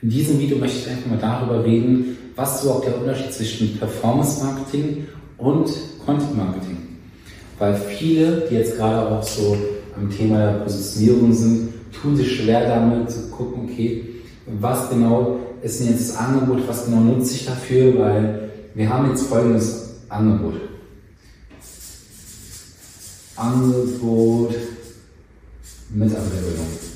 In diesem Video möchte ich einfach mal darüber reden, was auch der Unterschied zwischen Performance Marketing und Content Marketing. Weil viele, die jetzt gerade auch so am Thema der Positionierung sind, tun sich schwer damit zu gucken, okay, was genau ist denn jetzt das Angebot, was genau nutze ich dafür, weil wir haben jetzt folgendes Angebot. Angebot Mitarbeiterbildung.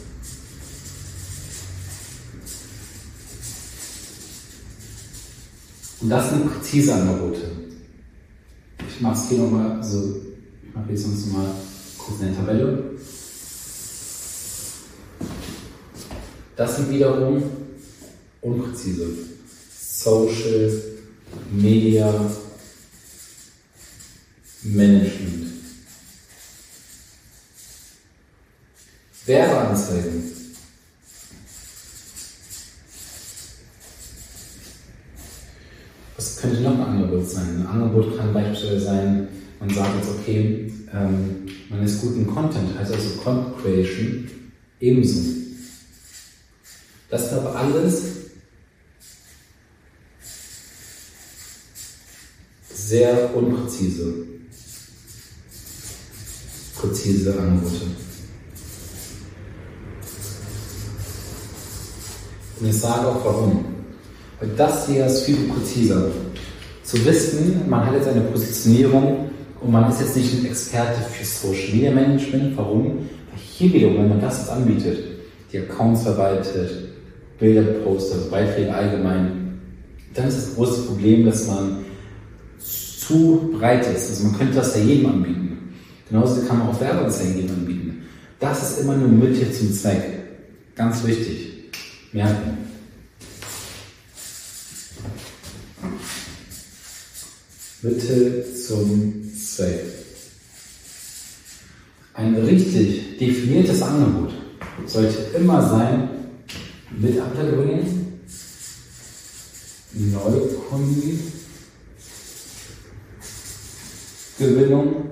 Und das sind präzise Angebote. Ich mache es hier nochmal, also ich mache jetzt mal kurz eine Tabelle. Das sind wiederum unpräzise. Social Media Management. Werbeanzeigen. Was könnte noch ein Angebot sein? Ein Angebot kann beispielsweise sein, man sagt jetzt, okay, ähm, man ist gut im Content, heißt also Content Creation ebenso. Das aber alles sehr unpräzise, präzise Angebote. Und ich sage auch warum. Weil das hier ist viel präziser. Zu wissen, man hat jetzt eine Positionierung und man ist jetzt nicht ein Experte für Social Media Management. Warum? Weil hier wiederum, wenn man das jetzt anbietet, die Accounts verwaltet, Bilder postet, Beiträge allgemein, dann ist das große Problem, dass man zu breit ist. Also man könnte das ja jedem anbieten. Genauso kann man auch Werbeanzeigen jedem anbieten. Das ist immer nur Mittel zum Zweck. Ganz wichtig merken. Mittel zum Zweck. Ein richtig definiertes Angebot sollte immer sein, Mitarbeitergewinnung, Neukundengewinnung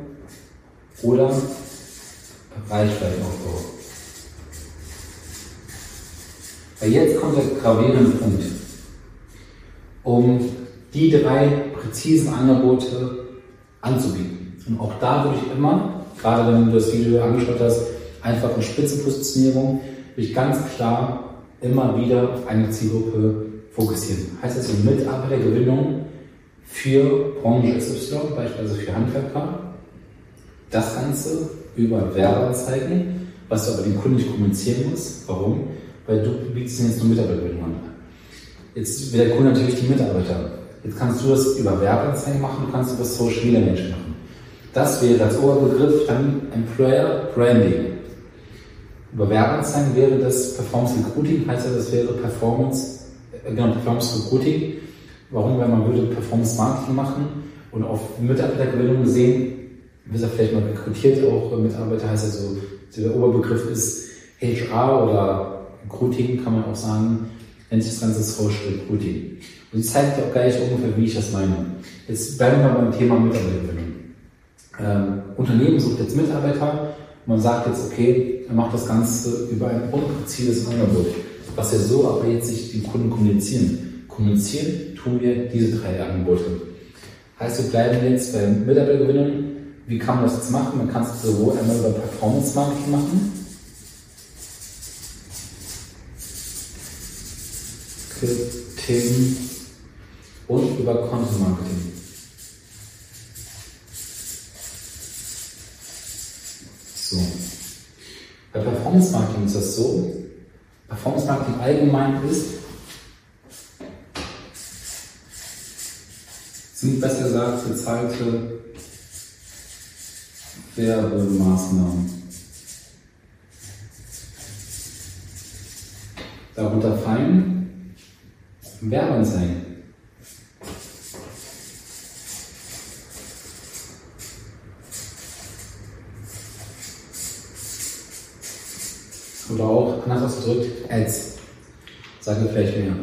oder Reichweitenaufbau. Jetzt kommt der gravierende Punkt. Um die drei präzisen Angebote anzubieten. Und auch da würde ich immer, gerade wenn du das Video angeschaut hast, einfach eine Spitzenpositionierung, würde ich ganz klar immer wieder auf eine Zielgruppe fokussieren. Heißt also Mitarbeitergewinnung für Branche XY, beispielsweise für Handwerker. Das Ganze über Werbeanzeigen, was du aber den Kunden nicht kommunizieren musst. Warum? weil du bietest jetzt nur Mitarbeiterbildung an. Jetzt will der Kunde natürlich die Mitarbeiter. Jetzt kannst du das über Werbeanzeigen machen, du kannst über Social Media Menschen machen. Das wäre als Oberbegriff dann Employer Branding. Über Werbeanzeigen wäre das Performance Recruiting, heißt ja, das wäre Performance, äh, genau, Performance Recruiting. Warum? Weil man würde Performance Marketing machen und auf Mitarbeitergewinnung sehen, wird er vielleicht mal rekrutiert, auch Mitarbeiter heißt also, der Oberbegriff ist HR oder Recruiting kann man auch sagen, nennt sich das Ganze Social Recruiting. Und ich zeige dir auch gleich ungefähr, wie ich das meine. Jetzt bleiben wir beim Thema Mitarbeitergewinnung. Ähm, Unternehmen sucht jetzt Mitarbeiter. Man sagt jetzt, okay, er macht das Ganze über ein unpräzises Angebot, was wir so aber jetzt nicht den Kunden kommunizieren. Kommunizieren tun wir diese drei Angebote. Heißt, wir bleiben jetzt bei Mitarbeitergewinnung. Wie kann man das jetzt machen? Man kann es sowohl einmal über Performance Marketing machen, Marketing und über Content Marketing. So. Bei Performance Marketing ist das so. Performance Marketing allgemein ist, sind besser gesagt bezahlte Werbemaßnahmen. Darunter fallen Werbeanzeigen. Oder auch anders ausgedrückt, Ads. Sage vielleicht mehr.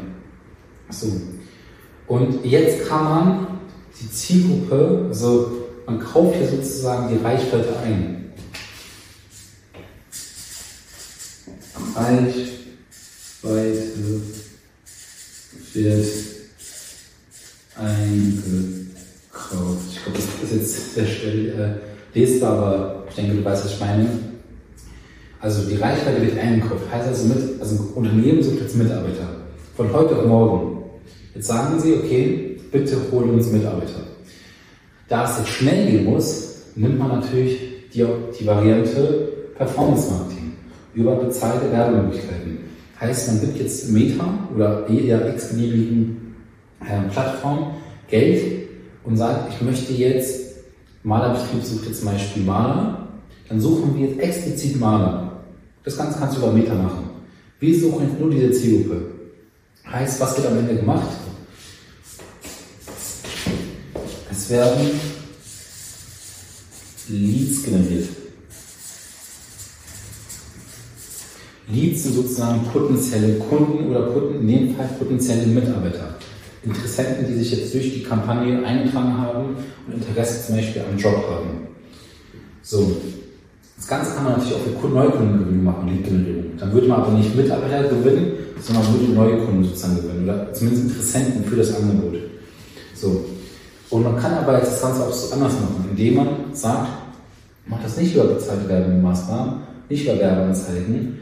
So. Und jetzt kann man die Zielgruppe, also man kauft hier sozusagen die Reichweite ein. Reichweite wird eingekauft. Ich glaube, das ist jetzt sehr schnell äh, lesbar, aber ich denke, du weißt, was ich meine. Also die Reichweite wird eingekauft. Heißt also, mit, also ein Unternehmen sucht jetzt Mitarbeiter. Von heute auf morgen. Jetzt sagen sie, okay, bitte hol uns Mitarbeiter. Da es jetzt schnell gehen muss, nimmt man natürlich die, die Variante Performance Marketing über bezahlte Werbemöglichkeiten. Heißt, man gibt jetzt Meta oder jeder x-beliebigen äh, Plattform Geld und sagt, ich möchte jetzt, Malerbetrieb sucht jetzt zum Beispiel Maler, dann suchen wir jetzt explizit Maler. Das Ganze kannst du über Meta machen. Wir suchen jetzt nur diese Zielgruppe. Heißt, was wird am Ende gemacht? Es werden Leads generiert. Leads sind sozusagen potenzielle Kunden oder in dem Fall potenzielle Mitarbeiter. Interessenten, die sich jetzt durch die Kampagne eingetragen haben und Interesse zum Beispiel am Job haben. So. Das Ganze kann man natürlich auch für Neukundengewinnung machen, Lead-Generierung. Dann würde man aber nicht Mitarbeiter gewinnen, sondern würde neue Kunden sozusagen gewinnen oder zumindest Interessenten für das Angebot. So. Und man kann aber jetzt das Ganze auch so anders machen, indem man sagt, macht das nicht über bezahlte Werbemaßnahmen, nicht über Werbeanzeigen,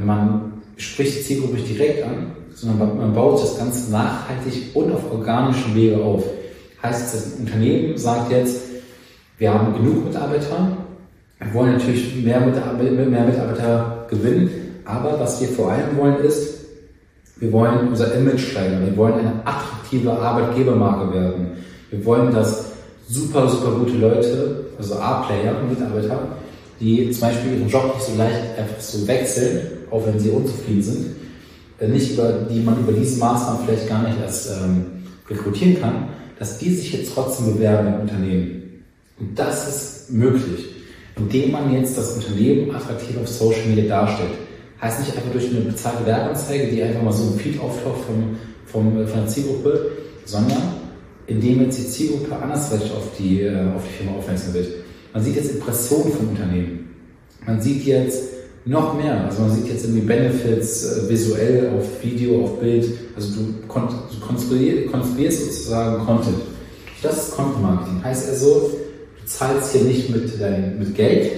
man spricht die Zielgruppe nicht direkt an, sondern man baut das Ganze nachhaltig und auf organischen Wege auf. Heißt, das Unternehmen sagt jetzt, wir haben genug Mitarbeiter, wir wollen natürlich mehr Mitarbeiter, mehr Mitarbeiter gewinnen, aber was wir vor allem wollen ist, wir wollen unser Image steigern, wir wollen eine attraktive Arbeitgebermarke werden. Wir wollen, dass super, super gute Leute, also A-Player, Mitarbeiter, die zum Beispiel ihren Job nicht so leicht einfach so wechseln, auch wenn sie unzufrieden sind, äh, nicht über, die man über diese Maßnahmen vielleicht gar nicht erst ähm, rekrutieren kann, dass die sich jetzt trotzdem bewerben im Unternehmen. Und das ist möglich, indem man jetzt das Unternehmen attraktiv auf Social Media darstellt. Heißt nicht einfach durch eine bezahlte Werbeanzeige, die einfach mal so im Feed auftaucht vom, vom, äh, von der Zielgruppe, sondern indem jetzt die Zielgruppe andersweitig auf die, äh, auf die Firma aufmerksam wird. Man sieht jetzt Impressionen vom Unternehmen. Man sieht jetzt noch mehr. Also man sieht jetzt irgendwie Benefits äh, visuell auf Video, auf Bild. Also du, kon du konstruierst, sozusagen Content. Das ist Content Marketing. Heißt also, zahlst hier nicht mit, dein, mit Geld,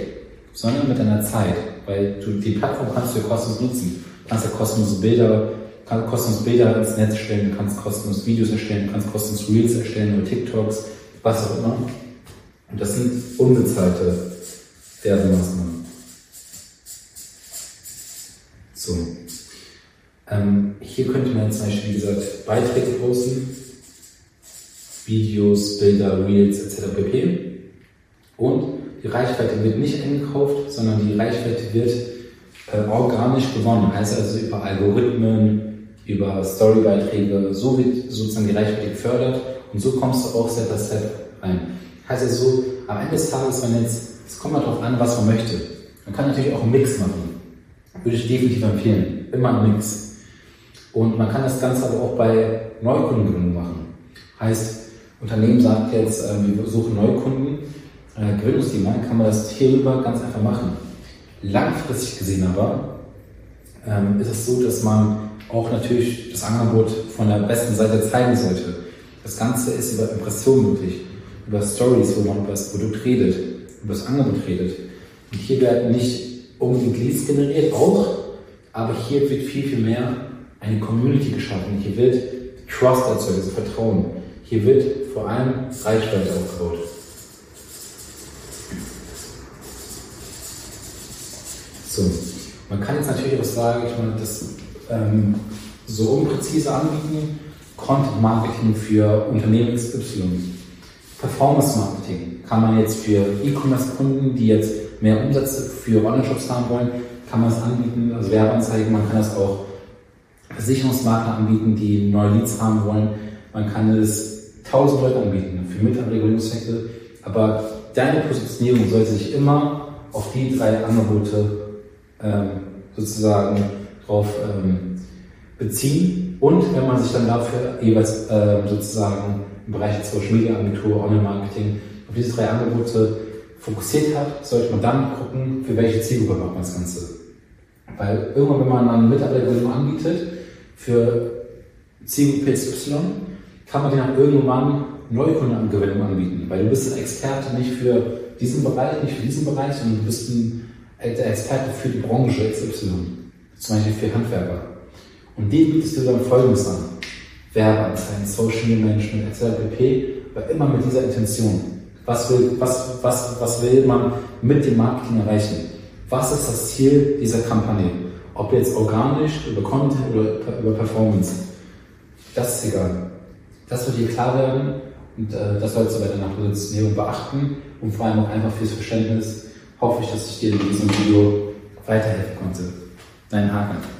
sondern mit deiner Zeit. Weil du, die Plattform kannst du ja kostenlos nutzen. Du kannst ja kostenlose Bilder, kannst kostenlos Bilder ins Netz stellen, du kannst kostenlos Videos erstellen, du kannst kostenlos Reels erstellen oder TikToks, was auch immer. Und das sind unbezahlte Werbemaßnahmen. So. Ähm, hier könnte man zum Beispiel, wie gesagt, Beiträge posten, Videos, Bilder, Reels etc. pp. Und die Reichweite wird nicht eingekauft, sondern die Reichweite wird äh, organisch gewonnen. Heißt also über Algorithmen, über Storybeiträge, so wird sozusagen die Reichweite gefördert und so kommst du auch Step by Step rein. Heißt also, am Ende des Tages, wenn jetzt, es kommt darauf an, was man möchte. Man kann natürlich auch einen Mix machen. Würde ich definitiv empfehlen. Immer einen Mix. Und man kann das Ganze aber auch bei Neukundengewinnung machen. Heißt, Unternehmen sagt jetzt, äh, wir suchen Neukunden, äh, Gewinnungsdemand, kann man das hierüber ganz einfach machen. Langfristig gesehen aber ähm, ist es so, dass man auch natürlich das Angebot von der besten Seite zeigen sollte. Das Ganze ist über Impression möglich über Stories, wo man über das Produkt redet, über das Angebot redet. Und hier werden nicht unbedingt Leads generiert, auch, aber hier wird viel, viel mehr eine Community geschaffen. Hier wird Trust erzeugt, also Vertrauen. Hier wird vor allem Reichweite aufgebaut. Kann jetzt natürlich auch sagen, ich meine, das ähm, so unpräzise anbieten, Content Marketing für Unternehmen XY. Performance Marketing kann man jetzt für E-Commerce-Kunden, die jetzt mehr Umsätze für Online-Shops haben wollen, kann man es anbieten, also Werbeanzeigen, man kann es auch Versicherungsmakler anbieten, die neue Leads haben wollen, man kann es tausend Leute anbieten für Mitarbeiterregulierungszwecke, aber deine Positionierung sollte sich immer auf die drei Angebote ähm, sozusagen drauf ähm, beziehen und wenn man sich dann dafür jeweils ähm, sozusagen im Bereich Social Media Agentur, Online Marketing auf diese drei Angebote fokussiert hat, sollte man dann gucken, für welche Zielgruppe macht man das Ganze. Weil irgendwann, wenn man eine Mitarbeitergewinnung anbietet, für Zielgruppe XY, kann man dir dann irgendwann Neukundengewinnung anbieten, weil du bist ein Experte nicht für diesen Bereich, nicht für diesen Bereich, sondern du bist ein, der Experte für die Branche XY, zum Beispiel für Handwerker. Und dem bietest du dann Folgendes an. Werbeanzeigen, Social Media Management etc. pp. Aber immer mit dieser Intention. Was will, was, was, was will man mit dem Marketing erreichen? Was ist das Ziel dieser Kampagne? Ob jetzt organisch, über Content oder über Performance. Das ist egal. Das wird dir klar werden und äh, das sollst du bei deiner Positionierung beachten und vor allem auch einfach fürs Verständnis hoffe ich, dass ich dir in diesem Video weiterhelfen konnte. Dein Haken.